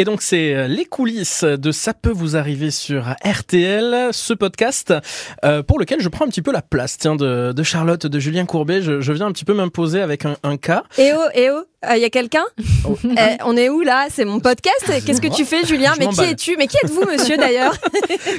Et donc c'est euh, les coulisses de Ça peut vous arriver sur RTL, ce podcast euh, pour lequel je prends un petit peu la place tiens, de, de Charlotte, de Julien Courbet. Je, je viens un petit peu m'imposer avec un, un cas. Eh oh, eh oh, il y a quelqu'un? Oh. On est où là? C'est mon podcast? Qu'est-ce que tu fais, Julien? Je Mais qui es-tu? Mais qui êtes-vous, monsieur, d'ailleurs?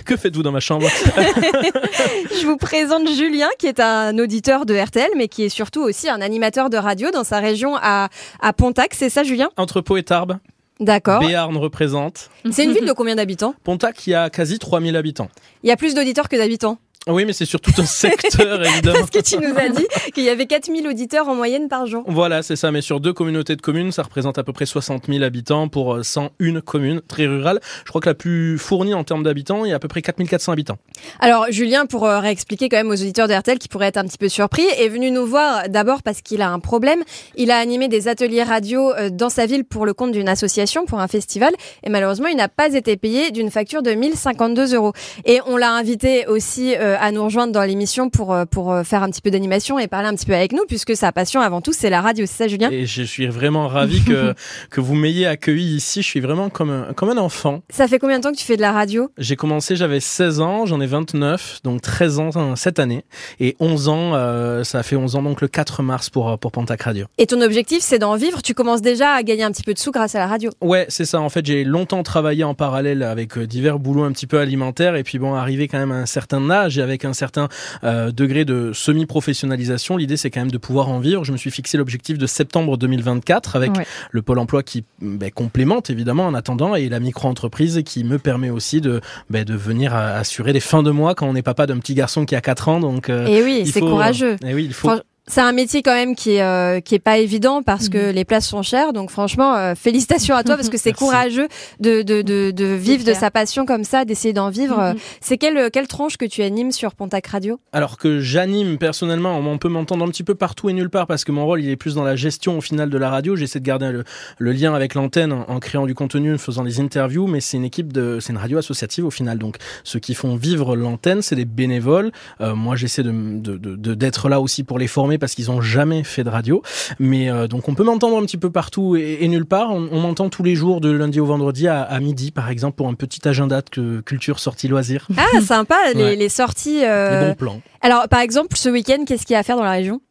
Que faites-vous dans ma chambre? Je vous présente Julien, qui est un auditeur de RTL, mais qui est surtout aussi un animateur de radio dans sa région à, à Pontac. C'est ça, Julien? Entrepôt et Tarbes, D'accord. Béarn représente. C'est une ville de combien d'habitants? Pontac, il y a quasi 3000 habitants. Il y a plus d'auditeurs que d'habitants. Oui, mais c'est sur tout un secteur, évidemment. Parce que tu nous as dit qu'il y avait 4000 auditeurs en moyenne par jour. Voilà, c'est ça. Mais sur deux communautés de communes, ça représente à peu près 60 000 habitants pour euh, 101 communes, très rurales. Je crois que la plus fournie en termes d'habitants, il y a à peu près 4400 habitants. Alors Julien, pour euh, réexpliquer quand même aux auditeurs de RTL qui pourraient être un petit peu surpris, est venu nous voir d'abord parce qu'il a un problème. Il a animé des ateliers radio euh, dans sa ville pour le compte d'une association, pour un festival, et malheureusement il n'a pas été payé d'une facture de 1052 euros. Et on l'a invité aussi euh, à nous rejoindre dans l'émission pour euh, pour euh, faire un petit peu d'animation et parler un petit peu avec nous, puisque sa passion avant tout c'est la radio, c'est ça Julien? Et je suis vraiment ravi que, que vous m'ayez accueilli ici. Je suis vraiment comme un, comme un enfant. Ça fait combien de temps que tu fais de la radio? J'ai commencé, j'avais 16 ans, j'en ai 29, donc 13 ans euh, cette année. Et 11 ans, euh, ça fait 11 ans, donc le 4 mars pour, euh, pour Pontac Radio. Et ton objectif c'est d'en vivre? Tu commences déjà à gagner un petit peu de sous grâce à la radio? Ouais, c'est ça. En fait, j'ai longtemps travaillé en parallèle avec euh, divers boulots un petit peu alimentaires. Et puis bon, arrivé quand même à un certain âge et avec un certain euh, degré de semi-professionnalisation, l'idée c'est quand même de pouvoir en vivre. Je me suis fixé l'objectif de septembre 2024 avec Ouais. le Pôle emploi qui ben, complémente évidemment en attendant et la micro-entreprise qui me permet aussi de, ben, de venir assurer les fins de mois quand on est papa d'un petit garçon qui a 4 ans. Donc, euh, Et oui, c'est courageux. eh oui, il faut. C'est un métier quand même qui est, euh, qui est pas évident parce Mhm. que les places sont chères. Donc franchement, euh, félicitations à toi parce que c'est courageux de, de, de, de vivre de sa passion comme ça, d'essayer d'en vivre. Mhm. C'est quelle, quelle tranche que tu animes sur Pontac Radio? Alors que j'anime personnellement, on peut m'entendre un petit peu partout et nulle part parce que mon rôle il est plus dans la gestion au final de la radio. J'essaie de garder le, le lien avec l'antenne en, créant du contenu, en faisant des interviews, mais c'est une équipe de, c'est une radio associative au final. Donc ceux qui font vivre l'antenne, c'est des bénévoles. Euh, moi j'essaie de, de, de- de- d'être là aussi pour les former parce qu'ils ont jamais fait de radio. Mais euh, donc on peut m'entendre un petit peu partout et, et nulle part. On, on m'entend tous les jours de lundi au vendredi à, à midi par exemple pour un petit agenda de culture sortie loisirs. Ah, sympa, les, Ouais. les sorties. euh, Les bons plans. Alors, par exemple, ce week-end, qu'est-ce qu'il y a à faire dans la région?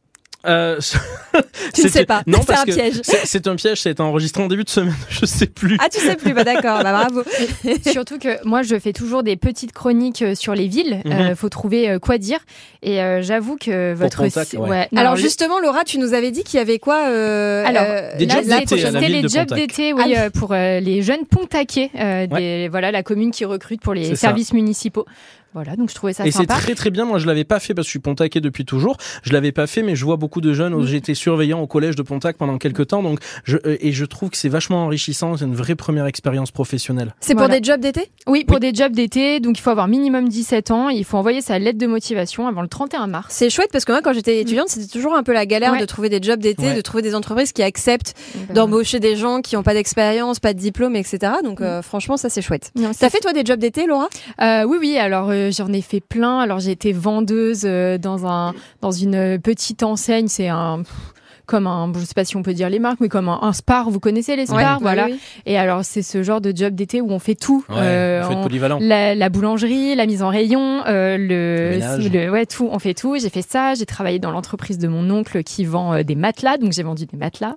Euh, Tu ne sais pas. Non, C'est un que piège. c'est- un piège, ça a été enregistré en début de semaine, je sais plus. Ah, tu sais plus, bah d'accord, bah bravo. Surtout que moi, je fais toujours des petites chroniques euh, sur les villes. Mhm. Euh, faut trouver quoi dire. Et euh, j'avoue que votre ouais. non, Alors justement, Laura, tu nous avais dit qu'il y avait quoi euh, Alors, euh, Des Là, jobs c'était- les jobs d'été, oui, Ah euh, pour euh, les jeunes Pontaquais, euh, des, voilà, la commune qui recrute pour les ça. services municipaux. Voilà, donc je trouvais ça Et c'est très très bien. Moi, je l'avais pas fait parce que je suis pontaquais depuis toujours. Je l'avais pas fait, mais je vois beaucoup de jeunes. Mm. J'étais surveillant au collège de Pontac pendant quelques temps, donc je, euh, et je trouve que c'est vachement enrichissant. C'est une vraie première expérience professionnelle. C'est pour des jobs d'été? Oui, pour des jobs d'été, donc il faut avoir minimum 17 ans. Il faut envoyer sa lettre de motivation avant le 31 mars. C'est chouette parce que moi, quand j'étais étudiante, c'était toujours un peu la galère Ouais. de trouver des jobs d'été, Ouais. de trouver des entreprises qui acceptent Donc, euh, d'embaucher des gens qui n'ont pas d'expérience, pas de diplôme, etc. Donc, euh, franchement, ça, c'est chouette. non, T'as fait, toi, des jobs d'été, Laura? Euh, oui, oui. Alors euh, j'en ai fait plein. Alors j'ai été vendeuse euh, dans un dans une petite enseigne. C'est un comme un, je sais pas si on peut dire les marques, mais comme un, un Spar. Vous connaissez les Spar, Ouais, voilà. oui, oui. Et alors c'est ce genre de job d'été où on fait tout. Euh, faut être on- polyvalent. la, la boulangerie, la mise en rayon, euh, le, Le ménage. le- ouais tout, on fait tout. J'ai fait ça. J'ai travaillé dans l'entreprise de mon oncle qui vend euh, des matelas, donc j'ai vendu des matelas.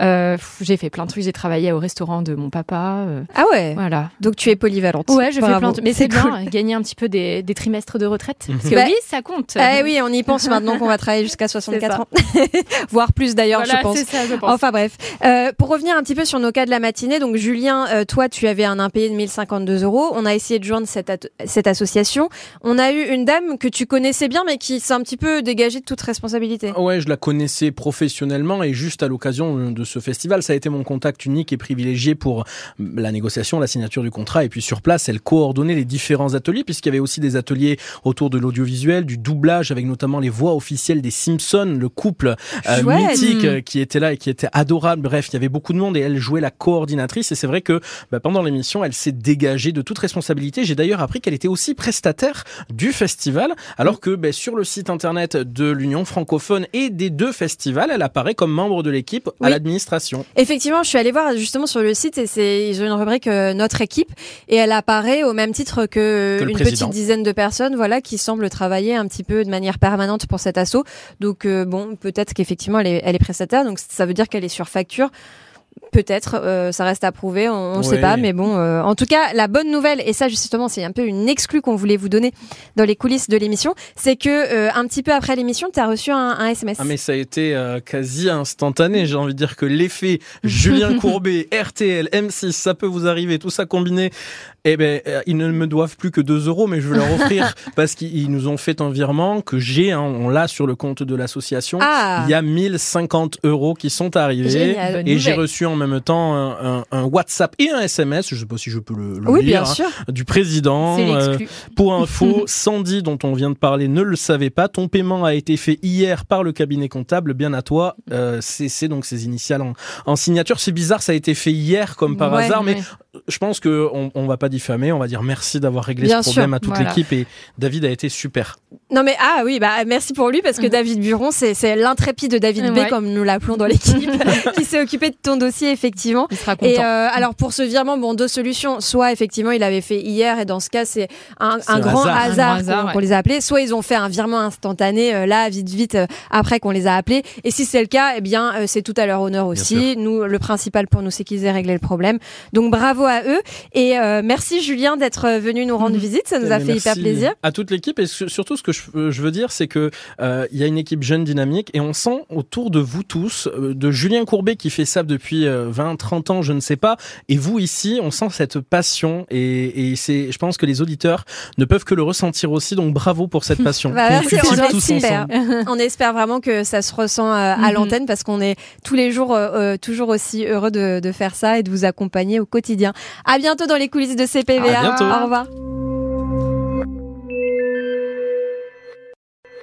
Euh, j'ai fait plein de trucs. J'ai travaillé au restaurant de mon papa. euh, Ah ouais voilà. Donc, tu es polyvalente. Ouais, je fais plein de trucs. Mais c'est bien, cool. gagner un petit peu des, des trimestres de retraite. Parce que Bah, oui, ça compte. Ah oui, on y pense maintenant qu'on va travailler jusqu'à 64 ça. ans. Voire plus d'ailleurs, Voilà, je pense. c'est ça, je pense. Enfin bref, Euh, pour revenir un petit peu sur nos cas de la matinée, donc Julien, euh, toi tu avais un impayé de 1052 euros. On a essayé de joindre cette, cette association. On a eu une dame que tu connaissais bien, mais qui s'est un petit peu dégagée de toute responsabilité. Ouais, je la connaissais professionnellement et juste à l'occasion de ce festival, ça a été mon contact unique et privilégié pour la négociation, la signature du contrat. Et puis sur place, elle coordonnait les différents ateliers puisqu'il y avait aussi des ateliers autour de l'audiovisuel, du doublage avec notamment les voix officielles des Simpsons, le couple euh, Chouette. Pratique euh, qui était là et qui était adorable. Bref, il y avait beaucoup de monde et elle jouait la coordinatrice. Et c'est vrai que bah, pendant l'émission, elle s'est dégagée de toute responsabilité. J'ai d'ailleurs appris qu'elle était aussi prestataire du festival, alors que bah, sur le site internet de l'Union francophone et des deux festivals, elle apparaît comme membre de l'équipe à Oui. l'administration. Effectivement, je suis allée voir justement sur le site et c'est ils ont une rubrique euh, notre équipe et elle apparaît au même titre que, une président. petite dizaine de personnes, voilà, qui semblent travailler un petit peu de manière permanente pour cet assaut. Donc euh, bon, peut-être qu'effectivement elle est, elle est prestataire, donc ça veut dire qu'elle est sur facture. Peut-être, euh, ça reste à prouver, on ne sait pas, mais bon. euh, en tout cas, la bonne nouvelle, et ça justement, c'est un peu une exclue qu'on voulait vous donner dans les coulisses de l'émission, c'est que euh, un petit peu après l'émission, tu as reçu un, un SMS. Ah mais ça a été quasi instantané, j'ai envie de dire que l'effet Julien Courbet, RTL, M6, ça peut vous arriver, tout ça combiné. Eh ben, ils ne me doivent plus que 2 euros, mais je vais leur offrir parce qu'ils ils nous ont fait un virement que j'ai, hein, on l'a sur le compte de l'association. Ah. Il y a 1050 euros qui sont arrivés Génial. Et j'ai reçu en même temps un, un- un WhatsApp et un SMS, je sais pas si je peux le, le oui, lire, hein, du président. C'est euh, pour info, Sandy, dont on vient de parler, ne le savait pas. Ton paiement a été fait hier par le cabinet comptable. Bien à toi. Euh, CC, donc ses initiales en, en signature. C'est bizarre, ça a été fait hier comme par Ouais, hasard, mais. Je pense que on, on va pas diffamer. On va dire merci d'avoir réglé Bien ce problème sûr, à toute voilà. l'équipe et David a été super. Non mais ah oui bah merci pour lui parce que Mhm. David Buron c'est l'intrépide de David B Ouais. comme nous l'appelons dans l'équipe qui s'est occupé de ton dossier effectivement. Il sera content. Et euh, alors pour ce virement bon deux solutions soit effectivement il avait fait hier et dans ce cas c'est un, C'est un un grand hasard. qu'on ouais. les a appelés soit ils ont fait un virement instantané euh, là vite vite euh, après qu'on les a appelés et si c'est le cas eh bien euh, c'est tout à leur honneur aussi nous le principal pour nous c'est qu'ils aient réglé le problème donc bravo à eux et euh, merci Julien d'être venu nous rendre Mhm. visite ça nous a fait merci hyper plaisir À toute l'équipe et su- surtout ce que je, euh, je veux dire, c'est que euh, il y a une équipe jeune dynamique et on sent autour de vous tous, euh, de Julien Courbet qui fait ça depuis euh, 20, 30 ans, je ne sais pas, et vous ici, on sent cette passion et, et c'est, je pense que les auditeurs ne peuvent que le ressentir aussi. Donc bravo pour cette passion. Bah, merci, on tous espère. ensemble. On espère vraiment que ça se ressent euh, à Mhm. l'antenne parce qu'on est tous les jours euh, euh, toujours aussi heureux de, de faire ça et de vous accompagner au quotidien. À bientôt dans les coulisses de CPVA. À bientôt. Au revoir.